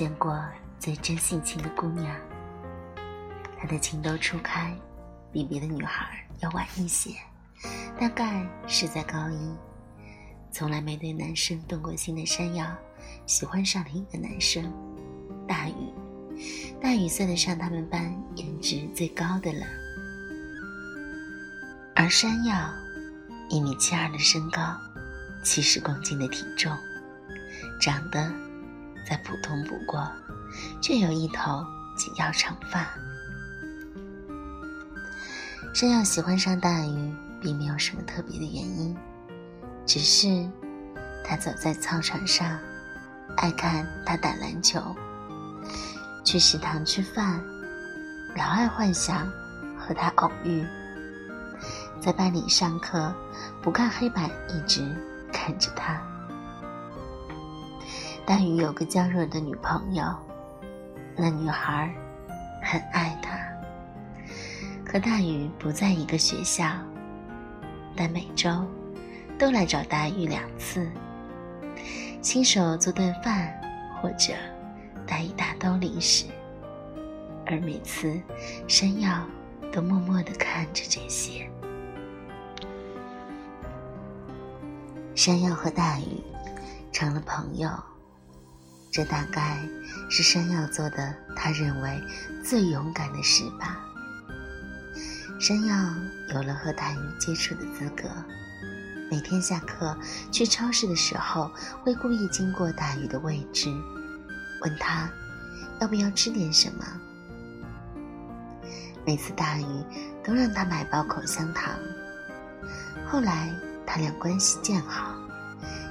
见过最真性情的姑娘。她的情窦初开，比别的女孩要晚一些，大概是在高一。从来没对男生动过心的山药，喜欢上了一个男生，大宇。大宇算得上他们班颜值最高的了，而山药一米七二的身高，七十公斤的体重，长得再普通不过，却有一头紧要长发。山药喜欢上大鱼，并没有什么特别的原因，只是他走在操场上，爱看他打篮球。去食堂吃饭，老爱幻想和他偶遇。在班里上课，不看黑板，一直看着他。大宇有个娇弱的女朋友，那女孩很爱他。和大宇不在一个学校，但每周都来找大宇两次，亲手做顿饭，或者。带一大兜零食，而每次山药都默默的看着这些。山药和大鱼成了朋友，这大概是山药做的他认为最勇敢的事吧。山药有了和大鱼接触的资格，每天下课去超市的时候，会故意经过大鱼的位置。问他要不要吃点什么？每次大鱼都让他买包口香糖。后来他俩关系渐好，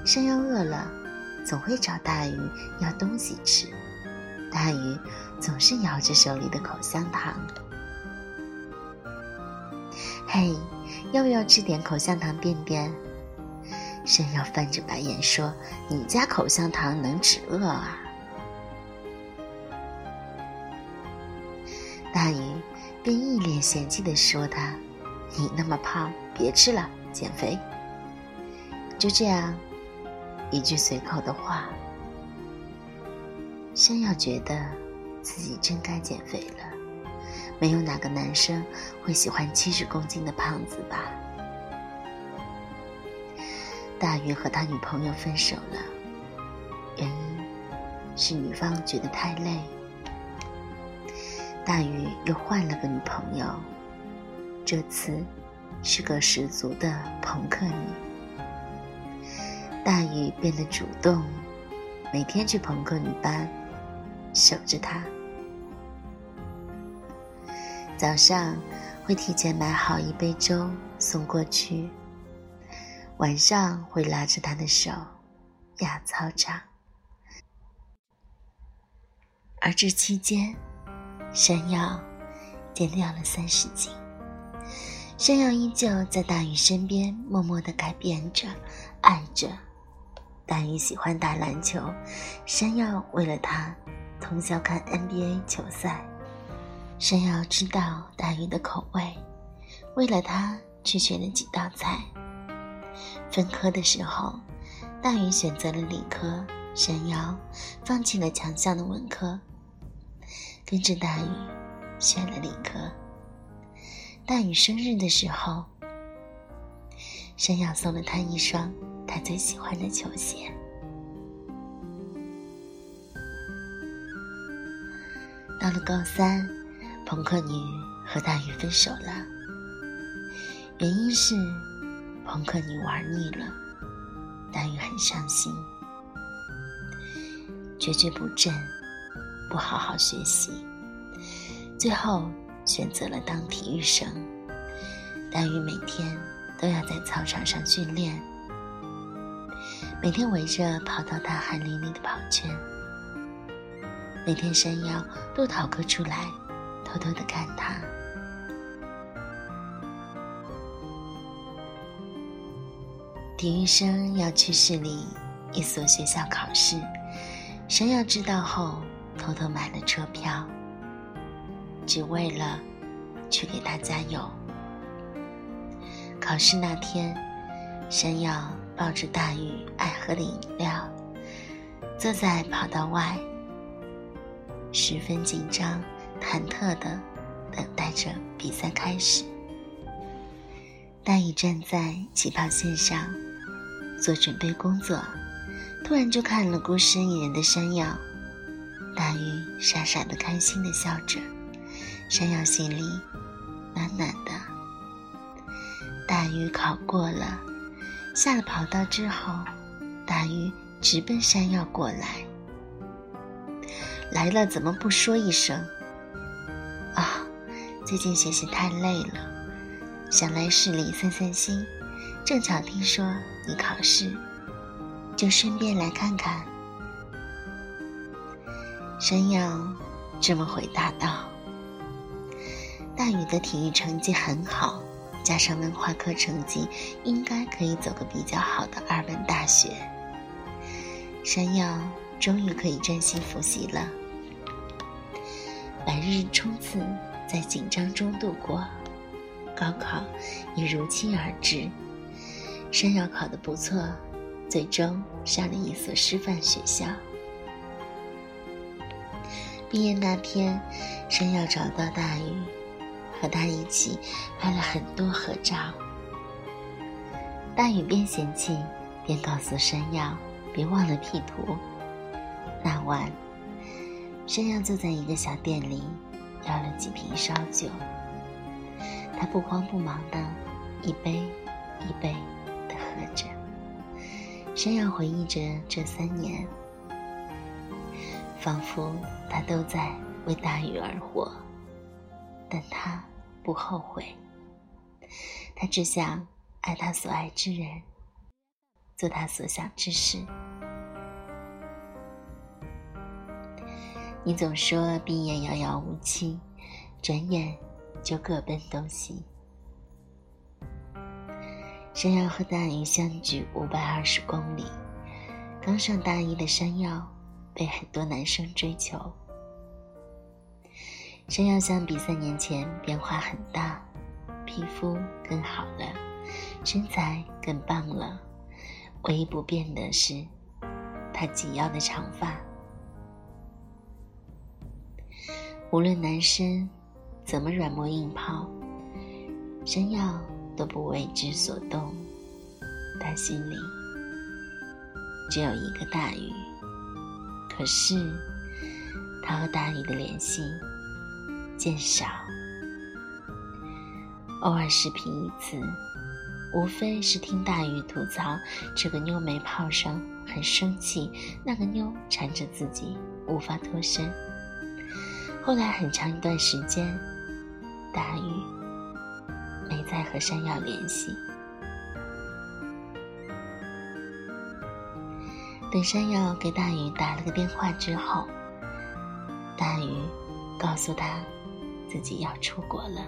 山药饿了总会找大鱼要东西吃，大鱼总是摇着手里的口香糖。嘿，要不要吃点口香糖便便？山药翻着白眼说：“你家口香糖能止饿啊？”大鱼便一脸嫌弃地说：“他，你那么胖，别吃了，减肥。”就这样，一句随口的话，山药觉得自己真该减肥了。没有哪个男生会喜欢七十公斤的胖子吧？大鱼和他女朋友分手了，原因是女方觉得太累。大鱼又换了个女朋友，这次是个十足的朋克女。大雨变得主动，每天去朋克女班守着他。早上会提前买好一杯粥送过去，晚上会拉着他的手压操场，而这期间。山药减掉了三十斤，山药依旧在大雨身边默默的改变着，爱着。大鱼喜欢打篮球，山药为了他通宵看 NBA 球赛。山药知道大鱼的口味，为了他去学了几道菜。分科的时候，大鱼选择了理科，山药放弃了强项的文科。跟着大宇选了理科。大宇生日的时候，山药送了他一双他最喜欢的球鞋。到了高三，朋克女和大宇分手了，原因是朋克女玩腻了，大宇很伤心，惴惴不振。不好好学习，最后选择了当体育生。大鱼每天都要在操场上训练，每天围着跑到大汗淋漓的跑圈。每天山药都逃课出来，偷偷的看他。体育生要去市里一所学校考试，山药知道后。偷偷买了车票，只为了去给他加油。考试那天，山药抱着大鱼爱喝的饮料，坐在跑道外，十分紧张、忐忑的等待着比赛开始。大宇站在起跑线上做准备工作，突然就看了孤身一人的山药。大鱼傻傻的、开心的笑着，山药心里暖暖的。大鱼考过了，下了跑道之后，大鱼直奔山药过来。来了怎么不说一声？啊，最近学习太累了，想来市里散散心。正巧听说你考试，就顺便来看看。山药这么回答道：“大宇的体育成绩很好，加上文化课成绩，应该可以走个比较好的二本大学。山药终于可以专心复习了。百日冲刺在紧张中度过，高考也如期而至。山药考得不错，最终上了一所师范学校。”毕业那天，山药找到大鱼，和他一起拍了很多合照。大雨边嫌弃边告诉山药：“别忘了 P 图。”那晚，山药坐在一个小店里，要了几瓶烧酒。他不慌不忙的，一杯一杯的喝着。山药回忆着这三年。仿佛他都在为大雨而活，但他不后悔。他只想爱他所爱之人，做他所想之事。你总说毕业遥遥无期，转眼就各奔东西。山药和大鱼相距五百二十公里，刚上大一的山药。被很多男生追求。山药相比三年前变化很大，皮肤更好了，身材更棒了。唯一不变的是，他紧要的长发。无论男生怎么软磨硬泡，山药都不为之所动。他心里只有一个大鱼。可是，他和大鱼的联系渐少，偶尔视频一次，无非是听大鱼吐槽这个妞没泡上，很生气；那个妞缠着自己，无法脱身。后来很长一段时间，大鱼没再和山药联系。等山药给大鱼打了个电话之后，大鱼告诉他自己要出国了。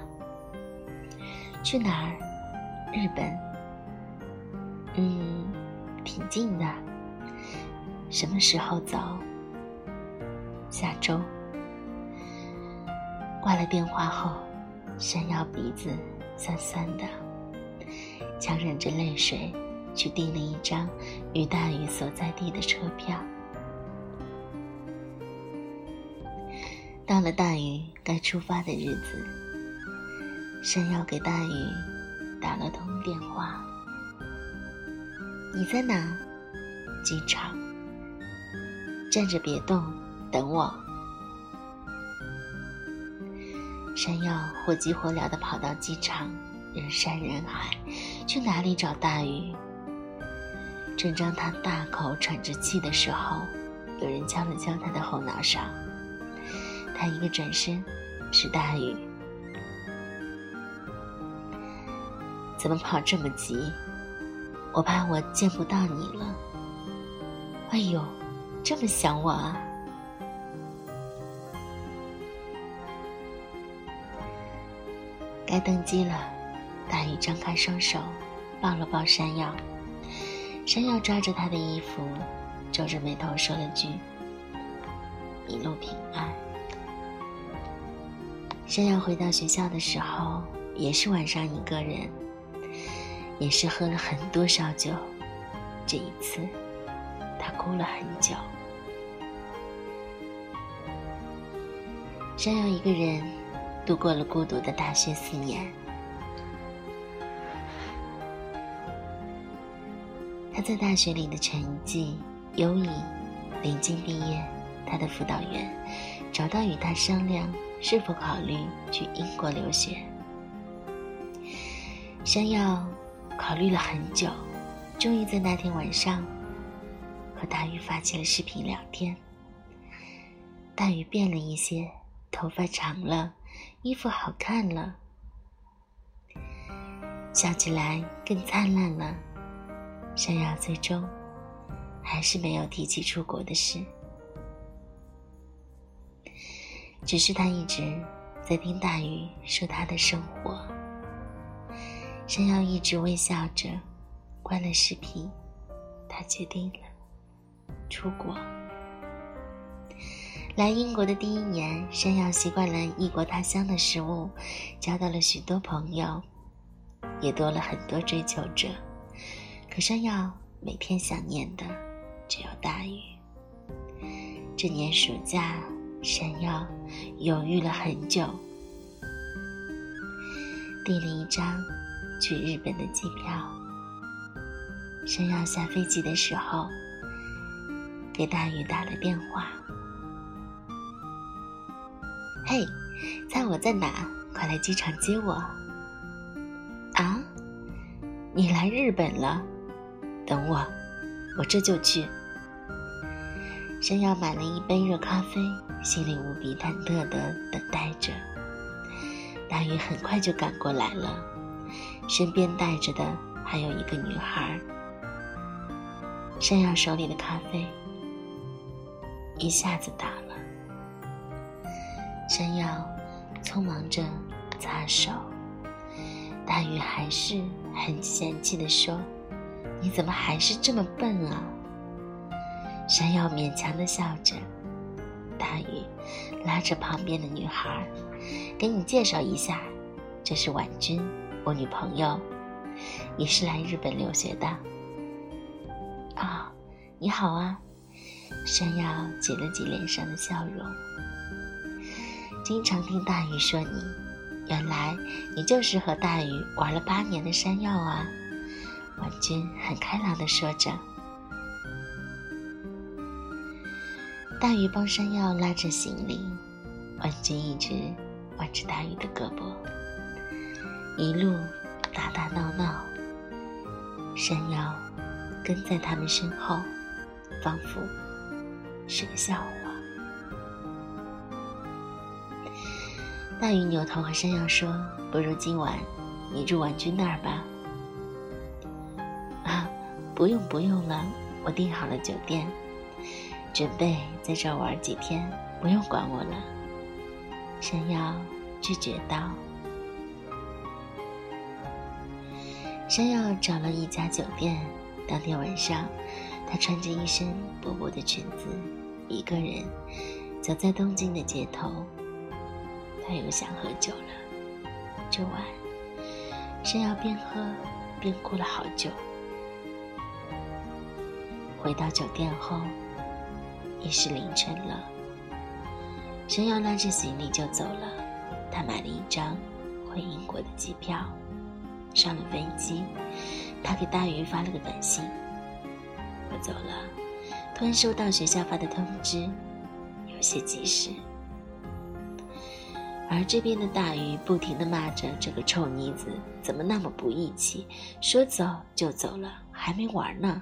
去哪儿？日本。嗯，挺近的。什么时候走？下周。挂了电话后，山药鼻子酸酸的，强忍着泪水。去订了一张于大宇所在地的车票。到了大雨该出发的日子，山药给大雨打了通电话：“你在哪？机场。站着别动，等我。”山药火急火燎地跑到机场，人山人海，去哪里找大雨？正当他大口喘着气的时候，有人敲了敲他的后脑勺。他一个转身，是大雨。怎么跑这么急？我怕我见不到你了。哎呦，这么想我啊！该登机了。大雨张开双手，抱了抱山药。山药抓着他的衣服，皱着眉头说了句：“一路平安。”山药回到学校的时候，也是晚上一个人，也是喝了很多烧酒，这一次他哭了很久。山药一个人度过了孤独的大学四年。他在大学里的成绩优异，临近毕业，他的辅导员找到与他商量。是否考虑去英国留学。山药考虑了很久，终于在那天晚上和大鱼发起了视频聊天。大鱼变了一些，头发长了，衣服好看了，笑起来更灿烂了。山药最终还是没有提起出国的事，只是他一直在听大鱼说他的生活。山药一直微笑着，关了视频，他决定了出国。来英国的第一年，山药习惯了异国他乡的食物，交到了许多朋友，也多了很多追求者。可山药每天想念的只有大雨。这年暑假，山药犹豫了很久，订了一张去日本的机票。山药下飞机的时候，给大雨打了电话：“嘿，猜我在哪？快来机场接我！”啊，你来日本了？等我，我这就去。山药买了一杯热咖啡，心里无比忐忑的等待着。大雨很快就赶过来了，身边带着的还有一个女孩。山药手里的咖啡一下子打了，山药匆忙着擦手，大雨还是很嫌弃的说。你怎么还是这么笨啊？山药勉强的笑着。大宇拉着旁边的女孩，给你介绍一下，这是婉君，我女朋友，也是来日本留学的。啊，你好啊！山药挤了挤脸上的笑容。经常听大鱼说你，原来你就是和大鱼玩了八年的山药啊！婉君很开朗的说着，大鱼帮山药拉着行李，婉君一直挽着大鱼的胳膊，一路打打闹闹，山药跟在他们身后，仿佛是个笑话。大鱼扭头和山药说：“不如今晚你住婉君那儿吧。”啊不用不用了，我订好了酒店，准备在这玩几天，不用管我了。山药拒绝道。山药找了一家酒店，当天晚上，他穿着一身薄薄的裙子，一个人走在东京的街头。他又想喝酒了。这晚，山药边喝边哭了好久。回到酒店后，已是凌晨了。山药拉着行李就走了。他买了一张回英国的机票，上了飞机。他给大鱼发了个短信：“我走了。”突然收到学校发的通知，有些急事。而这边的大鱼不停地骂着这个臭妮子，怎么那么不义气，说走就走了，还没玩呢。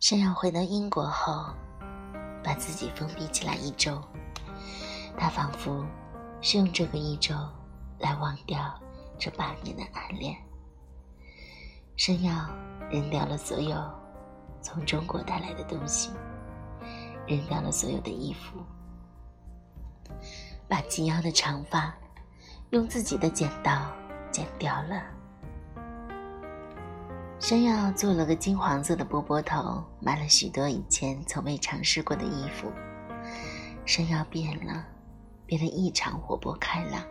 山药回到英国后，把自己封闭起来一周。他仿佛是用这个一周来忘掉这八年的暗恋。山药扔掉了所有从中国带来的东西，扔掉了所有的衣服，把及腰的长发用自己的剪刀剪掉了。山药做了个金黄色的波波头，买了许多以前从未尝试过的衣服。山药变了，变得异常活泼开朗，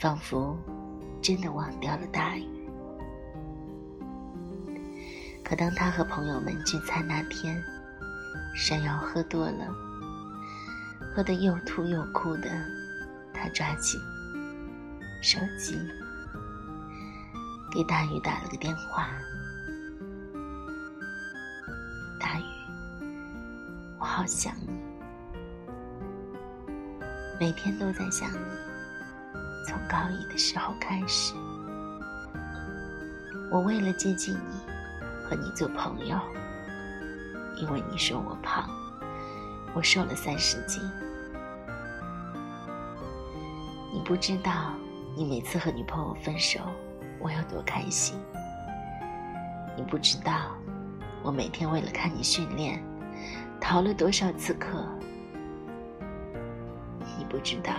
仿佛真的忘掉了大雨。可当他和朋友们聚餐那天，山药喝多了，喝得又吐又哭的，他抓起手机给大宇打了个电话。大宇，我好想你，每天都在想你，从高一的时候开始。我为了接近你，和你做朋友，因为你说我胖，我瘦了三十斤。你不知道，你每次和女朋友分手，我有多开心。你不知道，我每天为了看你训练，逃了多少次课。你不知道，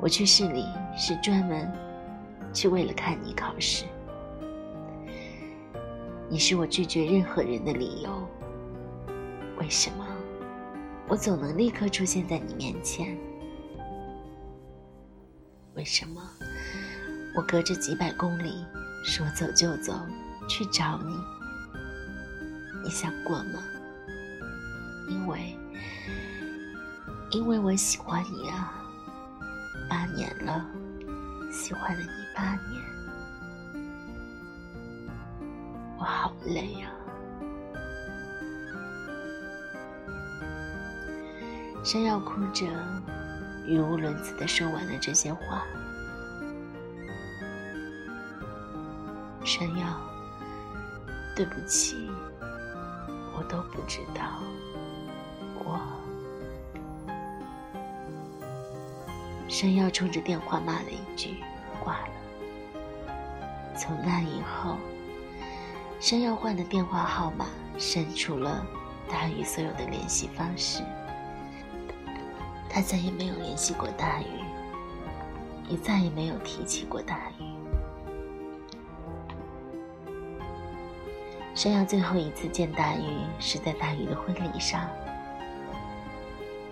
我去市里是专门去为了看你考试。你是我拒绝任何人的理由。为什么我总能立刻出现在你面前？为什么我隔着几百公里说走就走去找你？你想过吗？因为，因为我喜欢你啊！八年了，喜欢了你八年。我好累呀！山药哭着，语无伦次的说完了这些话。山药，对不起，我都不知道，我……山药冲着电话骂了一句，挂了。从那以后。山药换的电话号码删除了大宇所有的联系方式，他再也没有联系过大宇，也再也没有提起过大宇。山药最后一次见大鱼是在大鱼的婚礼上，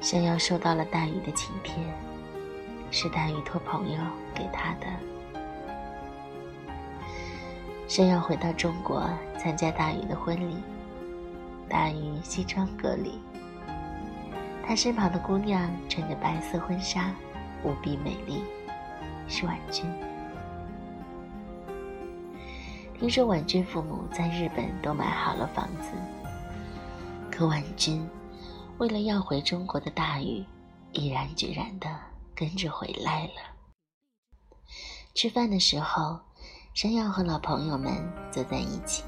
山药收到了大鱼的请帖，是大鱼托朋友给他的。山药回到中国参加大鱼的婚礼，大鱼西装革履，他身旁的姑娘穿着白色婚纱，无比美丽，是婉君。听说婉君父母在日本都买好了房子，可婉君为了要回中国的大鱼，毅然决然的跟着回来了。吃饭的时候。山药和老朋友们坐在一起，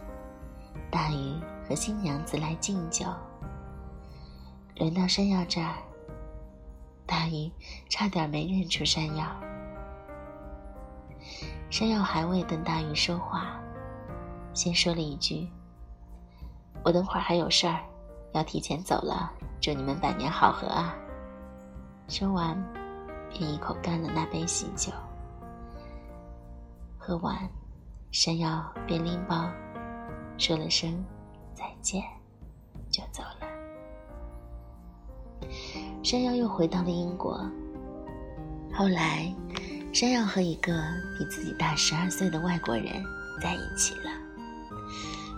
大鱼和新娘子来敬酒。轮到山药这儿，大鱼差点没认出山药。山药还未等大鱼说话，先说了一句：“我等会儿还有事儿，要提前走了。祝你们百年好合啊！”说完，便一口干了那杯喜酒。喝完，山药便拎包，说了声再见，就走了。山药又回到了英国。后来，山药和一个比自己大十二岁的外国人在一起了，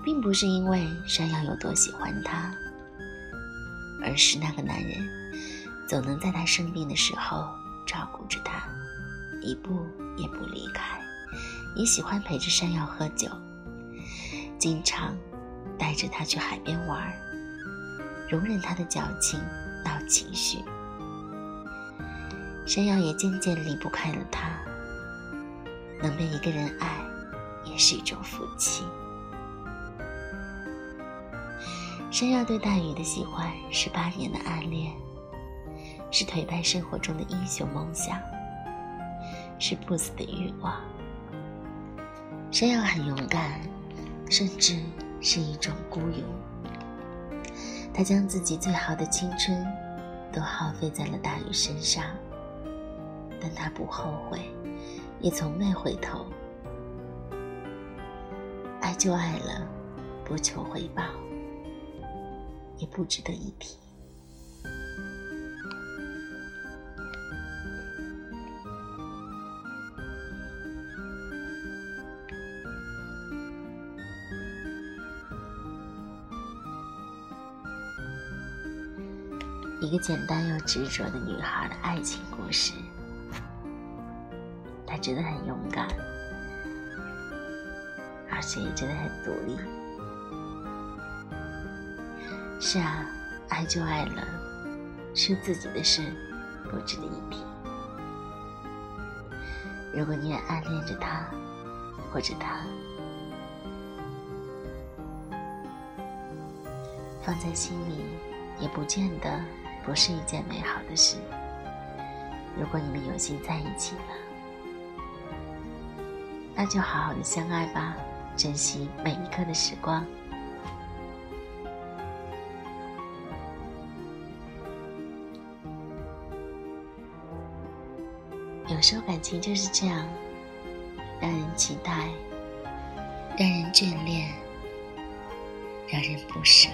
并不是因为山药有多喜欢他，而是那个男人总能在他生病的时候照顾着他，一步也不离开。也喜欢陪着山药喝酒，经常带着他去海边玩，容忍他的矫情闹情绪。山药也渐渐离不开了他。能被一个人爱，也是一种福气。山药对大宇的喜欢是八年的暗恋，是颓败生活中的英雄梦想，是不死的欲望。山药很勇敢，甚至是一种孤勇。他将自己最好的青春都耗费在了大宇身上，但他不后悔，也从未回头。爱就爱了，不求回报，也不值得一提。一个简单又执着的女孩的爱情故事。她真的很勇敢，而且也真的很独立。是啊，爱就爱了，是自己的事，不值得一提。如果你也暗恋着他，或者他，放在心里，也不见得不是一件美好的事。如果你们有幸在一起了，那就好好的相爱吧，珍惜每一刻的时光。有时候感情就是这样，让人期待，让人眷恋，让人不舍。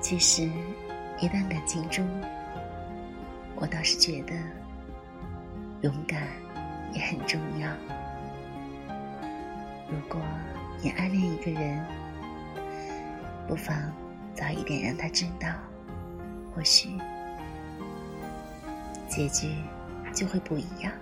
其实，一段感情中，我倒是觉得勇敢也很重要。如果你暗恋一个人，不妨早一点让他知道。或许，结局就会不一样。